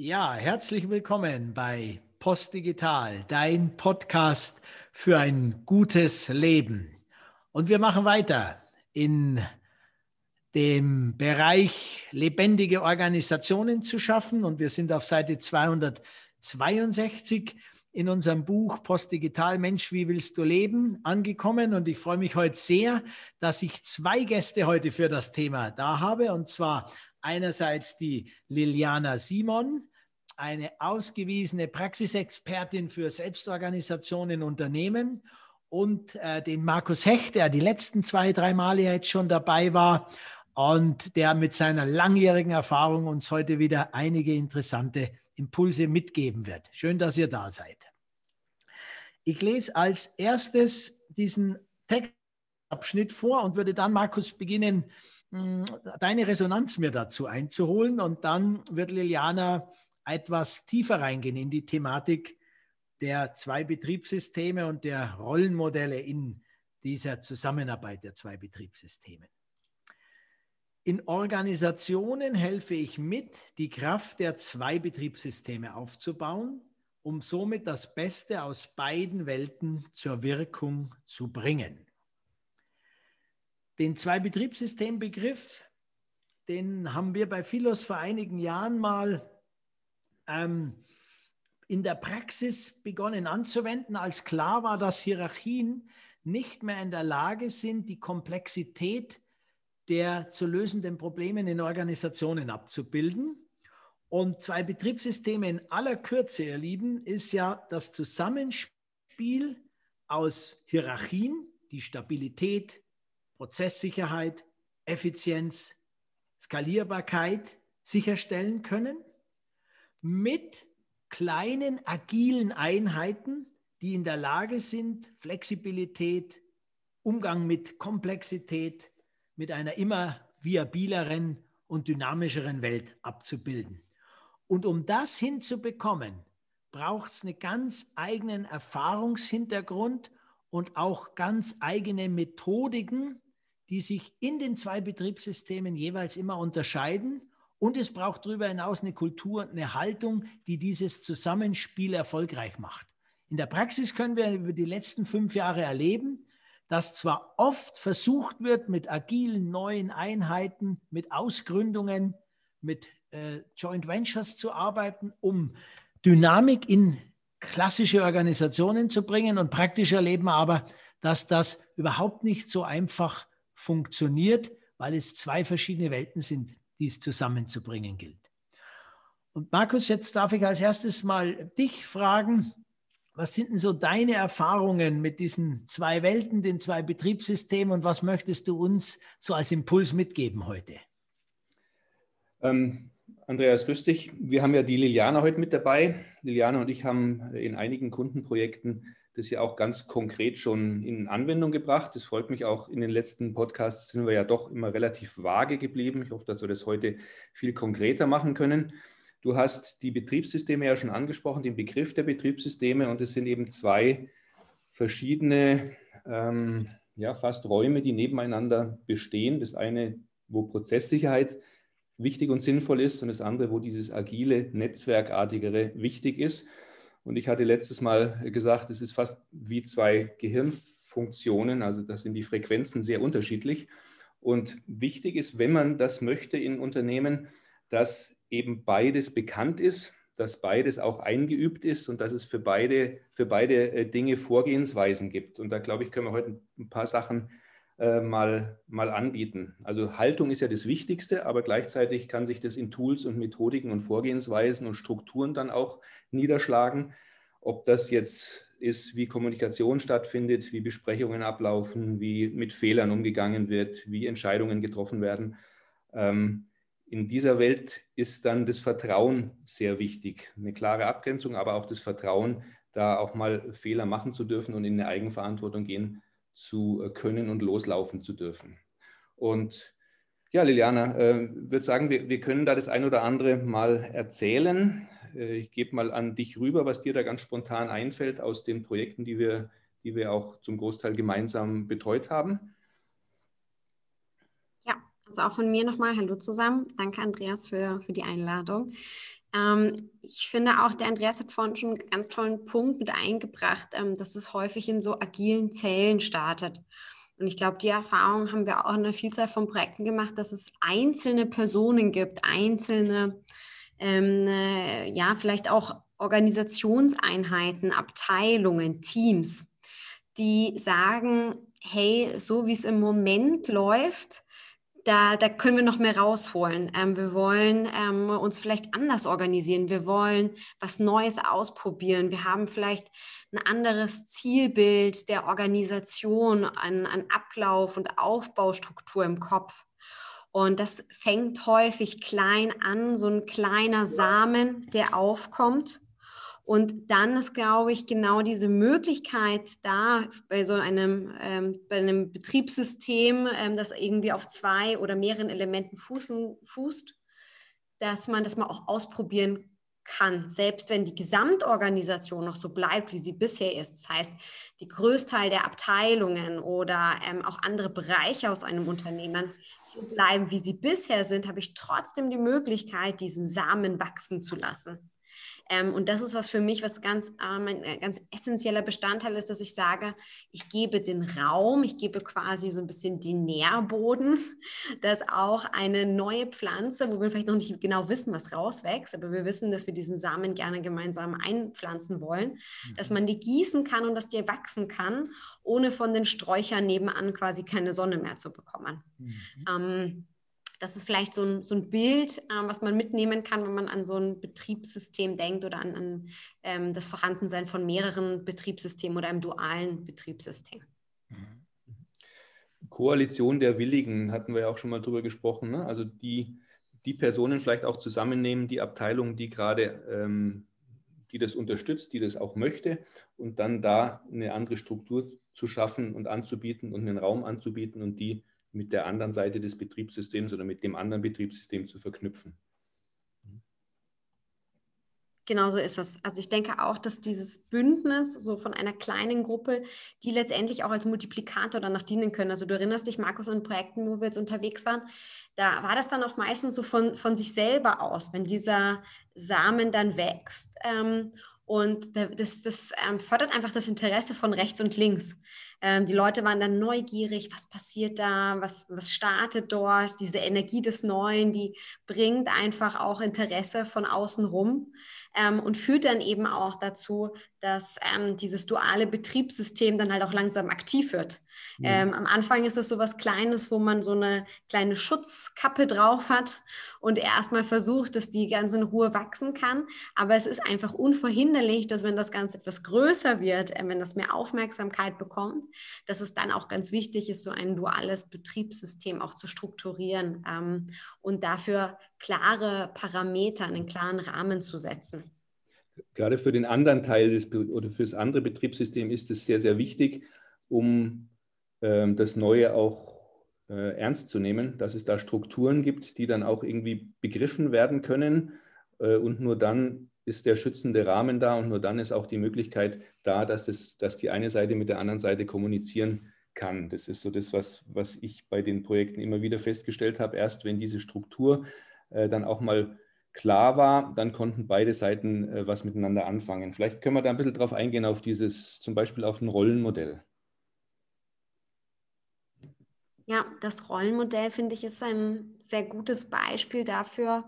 Ja, herzlich willkommen bei Postdigital, dein Podcast für ein gutes Leben. Und wir machen weiter in dem Bereich lebendige Organisationen zu schaffen. Und wir sind auf Seite 262 in unserem Buch Postdigital Mensch, wie willst du leben angekommen. Und ich freue mich heute sehr, dass ich zwei Gäste heute für das Thema da habe. Und zwar einerseits die Liliana Simon, eine ausgewiesene Praxisexpertin für Selbstorganisation in Unternehmen und äh, den Markus Hecht, der die letzten zwei, drei Male jetzt schon dabei war und der mit seiner langjährigen Erfahrung uns heute wieder einige interessante Impulse mitgeben wird. Schön, dass ihr da seid. Ich lese als erstes diesen Textabschnitt vor und würde dann, Markus, beginnen, deine Resonanz mir dazu einzuholen und dann wird Liliana etwas tiefer reingehen in die Thematik der zwei Betriebssysteme und der Rollenmodelle in dieser Zusammenarbeit der zwei Betriebssysteme. In Organisationen helfe ich mit, die Kraft der zwei Betriebssysteme aufzubauen, um somit das Beste aus beiden Welten zur Wirkung zu bringen. Den Zwei-Betriebssystem-Begriff, den haben wir bei Philos vor einigen Jahren mal ähm, in der Praxis begonnen anzuwenden, als klar war, dass Hierarchien nicht mehr in der Lage sind, die Komplexität der zu lösenden Probleme in Organisationen abzubilden. Und zwei Betriebssysteme in aller Kürze, ihr Lieben, ist ja das Zusammenspiel aus Hierarchien, die Stabilität, Prozesssicherheit, Effizienz, Skalierbarkeit sicherstellen können mit kleinen, agilen Einheiten, die in der Lage sind, Flexibilität, Umgang mit Komplexität, mit einer immer viabileren und dynamischeren Welt abzubilden. Und um das hinzubekommen, braucht es einen ganz eigenen Erfahrungshintergrund und auch ganz eigene Methodiken, die sich in den zwei Betriebssystemen jeweils immer unterscheiden und es braucht darüber hinaus eine Kultur und eine Haltung, die dieses Zusammenspiel erfolgreich macht. In der Praxis können wir über die letzten fünf Jahre erleben, dass zwar oft versucht wird, mit agilen neuen Einheiten, mit Ausgründungen, mit äh, Joint Ventures zu arbeiten, um Dynamik in klassische Organisationen zu bringen. Und praktisch erleben wir aber, dass das überhaupt nicht so einfach funktioniert, weil es zwei verschiedene Welten sind die es zusammenzubringen gilt. Und Markus, jetzt darf ich als erstes mal dich fragen, was sind denn so deine Erfahrungen mit diesen zwei Welten, den zwei Betriebssystemen und was möchtest du uns so als Impuls mitgeben heute? Ähm, Andreas, grüß dich. Wir haben ja die Liliana heute mit dabei. Liliana und ich haben in einigen Kundenprojekten das ja auch ganz konkret schon in Anwendung gebracht. Das freut mich auch. In den letzten Podcasts sind wir ja doch immer relativ vage geblieben. Ich hoffe, dass wir das heute viel konkreter machen können. Du hast die Betriebssysteme ja schon angesprochen, den Begriff der Betriebssysteme. Und es sind eben zwei verschiedene, ähm, ja, fast Räume, die nebeneinander bestehen. Das eine, wo Prozesssicherheit wichtig und sinnvoll ist und das andere, wo dieses agile, netzwerkartigere wichtig ist. Und ich hatte letztes Mal gesagt, es ist fast wie zwei Gehirnfunktionen, also das sind die Frequenzen sehr unterschiedlich. Und wichtig ist, wenn man das möchte in Unternehmen, dass eben beides bekannt ist, dass beides auch eingeübt ist und dass es für beide, für beide äh, Dinge Vorgehensweisen gibt. Und da glaube ich, können wir heute ein paar Sachen äh, mal, mal anbieten. Also Haltung ist ja das Wichtigste, aber gleichzeitig kann sich das in Tools und Methodiken und Vorgehensweisen und Strukturen dann auch niederschlagen. Ob das jetzt ist, wie Kommunikation stattfindet, wie Besprechungen ablaufen, wie mit Fehlern umgegangen wird, wie Entscheidungen getroffen werden. Ähm, in dieser Welt ist dann das Vertrauen sehr wichtig. Eine klare Abgrenzung, aber auch das Vertrauen, da auch mal Fehler machen zu dürfen und in eine Eigenverantwortung gehen zu äh, können und loslaufen zu dürfen. Und ja, Liliana, äh, würde sagen, wir, wir können da das ein oder andere mal erzählen. Äh, ich gebe mal an dich rüber, was dir da ganz spontan einfällt aus den Projekten, die wir, die wir auch zum Großteil gemeinsam betreut haben. Ja, also auch von mir nochmal Hallo zusammen. Danke, Andreas, für, für die Einladung. Ähm, ich finde auch, der Andreas hat vorhin schon einen ganz tollen Punkt mit eingebracht, ähm, dass es häufig in so agilen Zellen startet. Und ich glaube, die Erfahrung haben wir auch in einer Vielzahl von Projekten gemacht, dass es einzelne Personen gibt, einzelne, ähm, äh, ja, vielleicht auch Organisationseinheiten, Abteilungen, Teams, die sagen, hey, so wie es im Moment läuft, da, da können wir noch mehr rausholen. Ähm, wir wollen ähm, uns vielleicht anders organisieren. Wir wollen was Neues ausprobieren. Wir haben vielleicht ein anderes Zielbild der Organisation, an, an Ablauf und Aufbaustruktur im Kopf. Und das fängt häufig klein an, so ein kleiner Samen, der aufkommt. Und dann ist, glaube ich, genau diese Möglichkeit da bei so einem, ähm, bei einem Betriebssystem, ähm, das irgendwie auf zwei oder mehreren Elementen fußen, fußt, dass man das mal auch ausprobieren kann, selbst wenn die Gesamtorganisation noch so bleibt, wie sie bisher ist. Das heißt, die Größteil der Abteilungen oder ähm, auch andere Bereiche aus einem Unternehmen so bleiben, wie sie bisher sind, habe ich trotzdem die Möglichkeit, diesen Samen wachsen zu lassen. Ähm, und das ist was für mich, was ganz, ein äh, ganz essentieller Bestandteil ist, dass ich sage, ich gebe den Raum, ich gebe quasi so ein bisschen den Nährboden, dass auch eine neue Pflanze, wo wir vielleicht noch nicht genau wissen, was rauswächst, aber wir wissen, dass wir diesen Samen gerne gemeinsam einpflanzen wollen, mhm. dass man die gießen kann und dass die wachsen kann, ohne von den Sträuchern nebenan quasi keine Sonne mehr zu bekommen. Mhm. Ähm, das ist vielleicht so ein, so ein Bild, äh, was man mitnehmen kann, wenn man an so ein Betriebssystem denkt oder an, an ähm, das Vorhandensein von mehreren Betriebssystemen oder einem dualen Betriebssystem. Mhm. Koalition der Willigen hatten wir ja auch schon mal drüber gesprochen. Ne? Also die, die Personen vielleicht auch zusammennehmen, die Abteilung, die gerade ähm, die das unterstützt, die das auch möchte und dann da eine andere Struktur zu schaffen und anzubieten und einen Raum anzubieten und die mit der anderen Seite des Betriebssystems oder mit dem anderen Betriebssystem zu verknüpfen. Genau so ist es. Also ich denke auch, dass dieses Bündnis so von einer kleinen Gruppe, die letztendlich auch als Multiplikator danach dienen können. Also du erinnerst dich, Markus, an Projekten, wo wir jetzt unterwegs waren, da war das dann auch meistens so von, von sich selber aus, wenn dieser Samen dann wächst. Ähm, und das, das ähm, fördert einfach das Interesse von rechts und links. Ähm, die Leute waren dann neugierig, was passiert da, was, was startet dort. Diese Energie des Neuen, die bringt einfach auch Interesse von außen rum ähm, und führt dann eben auch dazu, dass ähm, dieses duale Betriebssystem dann halt auch langsam aktiv wird. Mhm. Ähm, am Anfang ist es so was Kleines, wo man so eine kleine Schutzkappe drauf hat und erstmal versucht, dass die ganz in Ruhe wachsen kann. Aber es ist einfach unverhinderlich, dass wenn das Ganze etwas größer wird, äh, wenn das mehr Aufmerksamkeit bekommt, dass es dann auch ganz wichtig ist, so ein duales Betriebssystem auch zu strukturieren ähm, und dafür klare Parameter, einen klaren Rahmen zu setzen. Gerade für den anderen Teil des, oder für das andere Betriebssystem ist es sehr, sehr wichtig, um ähm, das Neue auch äh, ernst zu nehmen, dass es da Strukturen gibt, die dann auch irgendwie begriffen werden können. Äh, und nur dann ist der schützende Rahmen da und nur dann ist auch die Möglichkeit da, dass, das, dass die eine Seite mit der anderen Seite kommunizieren kann. Das ist so das, was, was ich bei den Projekten immer wieder festgestellt habe. Erst wenn diese Struktur äh, dann auch mal klar war, dann konnten beide Seiten äh, was miteinander anfangen. Vielleicht können wir da ein bisschen drauf eingehen, auf dieses, zum Beispiel auf ein Rollenmodell. Ja, das Rollenmodell finde ich ist ein sehr gutes Beispiel dafür,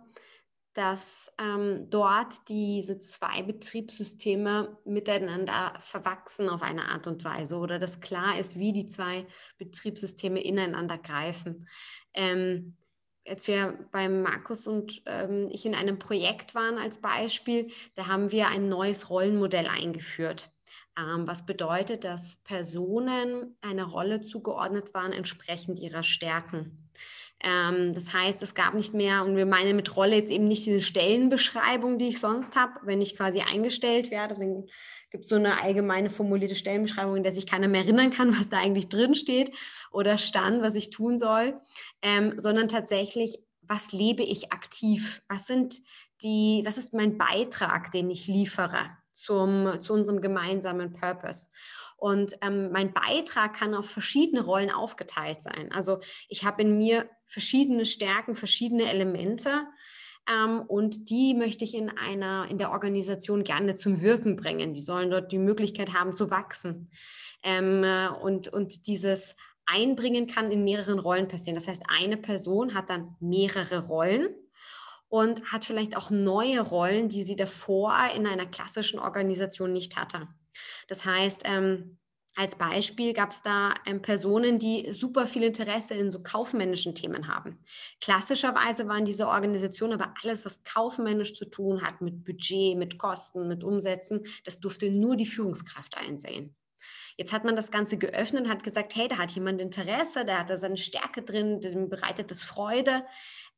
dass ähm, dort diese zwei Betriebssysteme miteinander verwachsen auf eine Art und Weise oder dass klar ist, wie die zwei Betriebssysteme ineinander greifen. Ähm, als wir beim Markus und ähm, ich in einem Projekt waren als Beispiel, da haben wir ein neues Rollenmodell eingeführt. Ähm, was bedeutet, dass Personen einer Rolle zugeordnet waren entsprechend ihrer Stärken. Ähm, das heißt, es gab nicht mehr, und wir meinen mit Rolle jetzt eben nicht diese Stellenbeschreibung, die ich sonst habe, wenn ich quasi eingestellt werde, dann gibt es so eine allgemeine formulierte Stellenbeschreibung, in der sich keiner mehr erinnern kann, was da eigentlich drin steht oder stand, was ich tun soll, ähm, sondern tatsächlich, was lebe ich aktiv? Was sind die, was ist mein Beitrag, den ich liefere? zum, zu unserem gemeinsamen Purpose. Und ähm, mein Beitrag kann auf verschiedene Rollen aufgeteilt sein. Also ich habe in mir verschiedene Stärken, verschiedene Elemente. ähm, und die möchte ich in einer, in der Organisation gerne zum Wirken bringen. Die sollen dort die Möglichkeit haben zu wachsen. Ähm, äh, und, und dieses Einbringen kann in mehreren Rollen passieren. Das heißt, eine Person hat dann mehrere Rollen und hat vielleicht auch neue Rollen, die sie davor in einer klassischen Organisation nicht hatte. Das heißt, ähm, als Beispiel gab es da ähm, Personen, die super viel Interesse in so kaufmännischen Themen haben. Klassischerweise waren diese Organisationen aber alles, was kaufmännisch zu tun hat, mit Budget, mit Kosten, mit Umsätzen, das durfte nur die Führungskraft einsehen. Jetzt hat man das Ganze geöffnet und hat gesagt, hey, da hat jemand Interesse, der hat da seine Stärke drin, dem bereitet das Freude.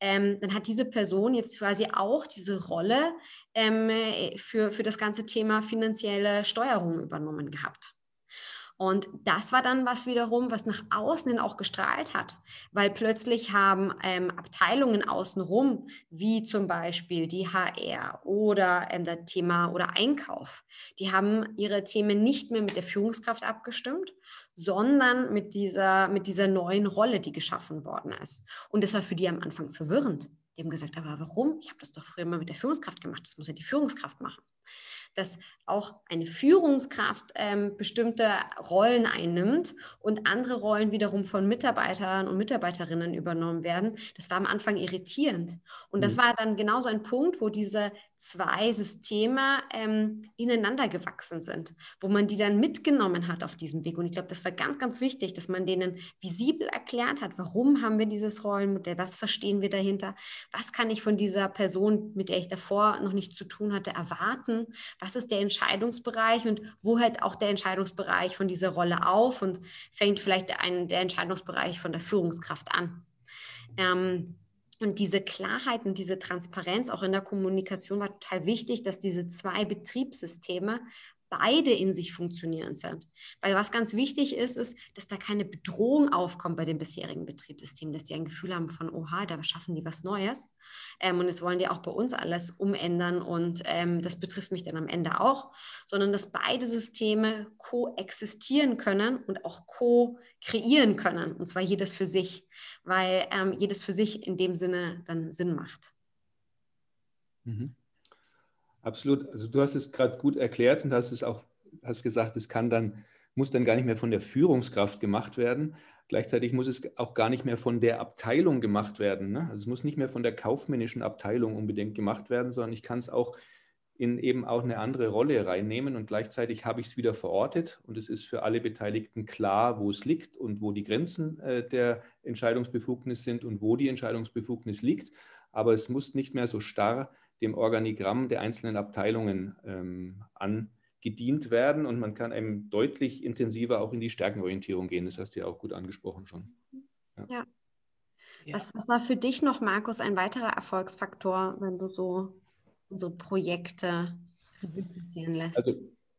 Ähm, dann hat diese Person jetzt quasi auch diese Rolle ähm, für, für das ganze Thema finanzielle Steuerung übernommen gehabt. Und das war dann was wiederum, was nach außen hin auch gestrahlt hat, weil plötzlich haben ähm, Abteilungen außenrum, wie zum Beispiel die HR oder ähm, das Thema oder Einkauf, die haben ihre Themen nicht mehr mit der Führungskraft abgestimmt, sondern mit dieser, mit dieser neuen Rolle, die geschaffen worden ist. Und das war für die am Anfang verwirrend. Die haben gesagt, aber warum? Ich habe das doch früher immer mit der Führungskraft gemacht. Das muss ja die Führungskraft machen dass auch eine Führungskraft ähm, bestimmte Rollen einnimmt und andere Rollen wiederum von Mitarbeitern und Mitarbeiterinnen übernommen werden. Das war am Anfang irritierend. Und das mhm. war dann genauso ein Punkt, wo diese zwei Systeme ähm, ineinander gewachsen sind, wo man die dann mitgenommen hat auf diesem Weg. Und ich glaube, das war ganz, ganz wichtig, dass man denen visibel erklärt hat, warum haben wir dieses Rollenmodell, was verstehen wir dahinter, was kann ich von dieser Person, mit der ich davor noch nichts zu tun hatte, erwarten, was ist der Entscheidungsbereich und wo hört auch der Entscheidungsbereich von dieser Rolle auf und fängt vielleicht ein, der Entscheidungsbereich von der Führungskraft an. Ähm, und diese Klarheit und diese Transparenz auch in der Kommunikation war total wichtig, dass diese zwei Betriebssysteme beide in sich funktionierend sind. Weil was ganz wichtig ist, ist, dass da keine Bedrohung aufkommt bei dem bisherigen Betriebssystem, dass die ein Gefühl haben von, oha, da schaffen die was Neues. Ähm, und jetzt wollen die auch bei uns alles umändern und ähm, das betrifft mich dann am Ende auch, sondern dass beide Systeme koexistieren können und auch co-kreieren können, und zwar jedes für sich, weil ähm, jedes für sich in dem Sinne dann Sinn macht. Mhm. Absolut. Also du hast es gerade gut erklärt und hast es auch hast gesagt, es kann dann muss dann gar nicht mehr von der Führungskraft gemacht werden. Gleichzeitig muss es auch gar nicht mehr von der Abteilung gemacht werden. Ne? Also es muss nicht mehr von der kaufmännischen Abteilung unbedingt gemacht werden, sondern ich kann es auch in eben auch eine andere Rolle reinnehmen und gleichzeitig habe ich es wieder verortet und es ist für alle Beteiligten klar, wo es liegt und wo die Grenzen äh, der Entscheidungsbefugnis sind und wo die Entscheidungsbefugnis liegt. Aber es muss nicht mehr so starr dem Organigramm der einzelnen Abteilungen ähm, angedient werden und man kann einem deutlich intensiver auch in die Stärkenorientierung gehen. Das hast du ja auch gut angesprochen schon. Ja. ja. Was, was war für dich noch, Markus, ein weiterer Erfolgsfaktor, wenn du so unsere Projekte passieren lässt? Also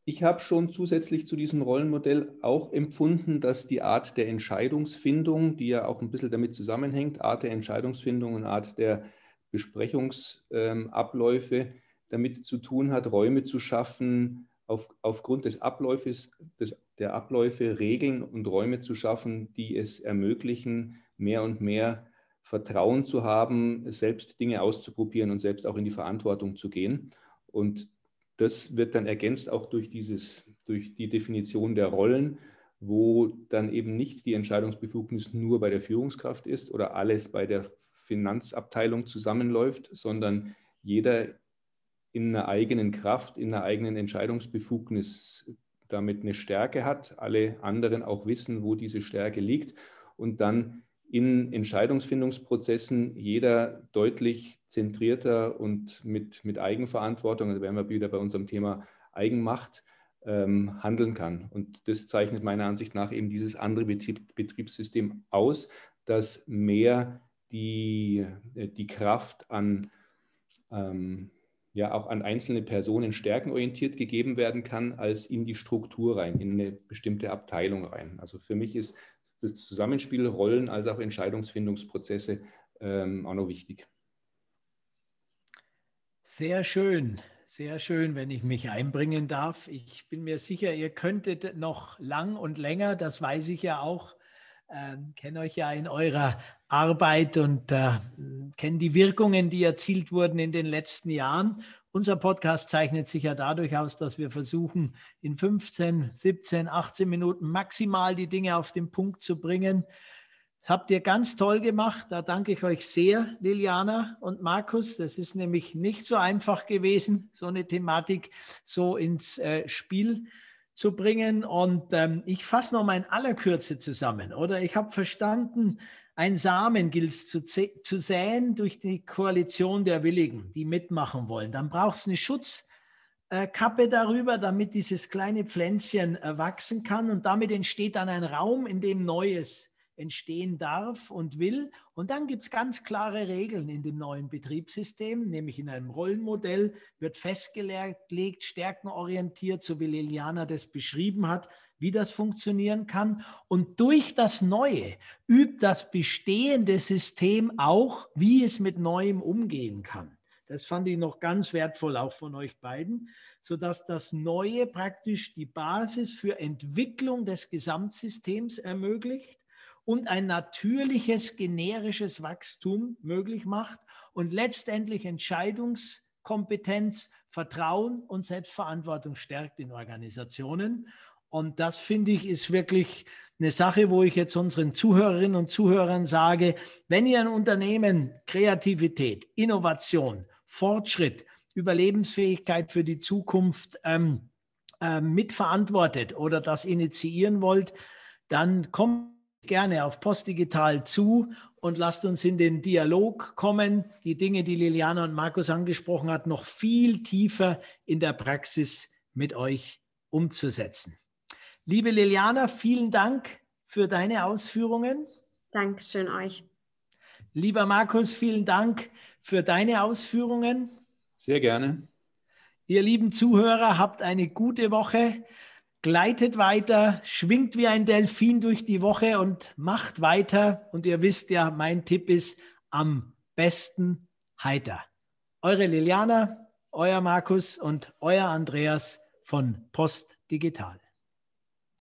ich habe schon zusätzlich zu diesem Rollenmodell auch empfunden, dass die Art der Entscheidungsfindung, die ja auch ein bisschen damit zusammenhängt, Art der Entscheidungsfindung und Art der Besprechungsabläufe damit zu tun hat, Räume zu schaffen, auf, aufgrund des Abläufes, des, der Abläufe Regeln und Räume zu schaffen, die es ermöglichen, mehr und mehr Vertrauen zu haben, selbst Dinge auszuprobieren und selbst auch in die Verantwortung zu gehen. Und das wird dann ergänzt auch durch, dieses, durch die Definition der Rollen, wo dann eben nicht die Entscheidungsbefugnis nur bei der Führungskraft ist oder alles bei der Finanzabteilung zusammenläuft, sondern jeder in einer eigenen Kraft, in einer eigenen Entscheidungsbefugnis damit eine Stärke hat, alle anderen auch wissen, wo diese Stärke liegt und dann in Entscheidungsfindungsprozessen jeder deutlich zentrierter und mit, mit Eigenverantwortung, also wären wir wieder bei unserem Thema Eigenmacht, ähm, handeln kann. Und das zeichnet meiner Ansicht nach eben dieses andere Betrieb, Betriebssystem aus, das mehr die, äh, die Kraft an, ähm, ja, auch an einzelne Personen stärkenorientiert gegeben werden kann, als in die Struktur rein, in eine bestimmte Abteilung rein. Also für mich ist das Zusammenspiel Rollen als auch Entscheidungsfindungsprozesse ähm, auch noch wichtig. Sehr schön, sehr schön, wenn ich mich einbringen darf. Ich bin mir sicher, ihr könntet noch lang und länger, das weiß ich ja auch, äh, kenne euch ja in eurer Arbeit und äh, kenne die Wirkungen, die erzielt wurden in den letzten Jahren. Unser Podcast zeichnet sich ja dadurch aus, dass wir versuchen, in 15, 17, 18 Minuten maximal die Dinge auf den Punkt zu bringen. Das habt ihr ganz toll gemacht. Da danke ich euch sehr, Liliana und Markus. Das ist nämlich nicht so einfach gewesen, so eine Thematik so ins äh, Spiel zu bringen. Und ähm, ich fasse noch mal in aller Kürze zusammen. Oder ich habe verstanden, ein Samen gilt es zu, zu säen durch die Koalition der Willigen, die mitmachen wollen. Dann braucht es eine Schutzkappe darüber, damit dieses kleine Pflänzchen wachsen kann. Und damit entsteht dann ein Raum, in dem Neues entstehen darf und will. Und dann gibt es ganz klare Regeln in dem neuen Betriebssystem, nämlich in einem Rollenmodell wird festgelegt, stärkenorientiert, so wie Liliana das beschrieben hat, wie das funktionieren kann. Und durch das Neue übt das bestehende System auch, wie es mit Neuem umgehen kann. Das fand ich noch ganz wertvoll, auch von euch beiden, sodass das Neue praktisch die Basis für Entwicklung des Gesamtsystems ermöglicht und ein natürliches generisches Wachstum möglich macht und letztendlich Entscheidungskompetenz, Vertrauen und Selbstverantwortung stärkt in Organisationen. Und das finde ich ist wirklich eine Sache, wo ich jetzt unseren Zuhörerinnen und Zuhörern sage, wenn ihr ein Unternehmen Kreativität, Innovation, Fortschritt, Überlebensfähigkeit für die Zukunft ähm, äh, mitverantwortet oder das initiieren wollt, dann kommt gerne auf Postdigital zu und lasst uns in den Dialog kommen, die Dinge, die Liliana und Markus angesprochen hat, noch viel tiefer in der Praxis mit euch umzusetzen. Liebe Liliana, vielen Dank für deine Ausführungen. Dankeschön euch. Lieber Markus, vielen Dank für deine Ausführungen. Sehr gerne. Ihr lieben Zuhörer, habt eine gute Woche gleitet weiter, schwingt wie ein Delfin durch die Woche und macht weiter. Und ihr wisst ja, mein Tipp ist am besten heiter. Eure Liliana, euer Markus und euer Andreas von Post Digital.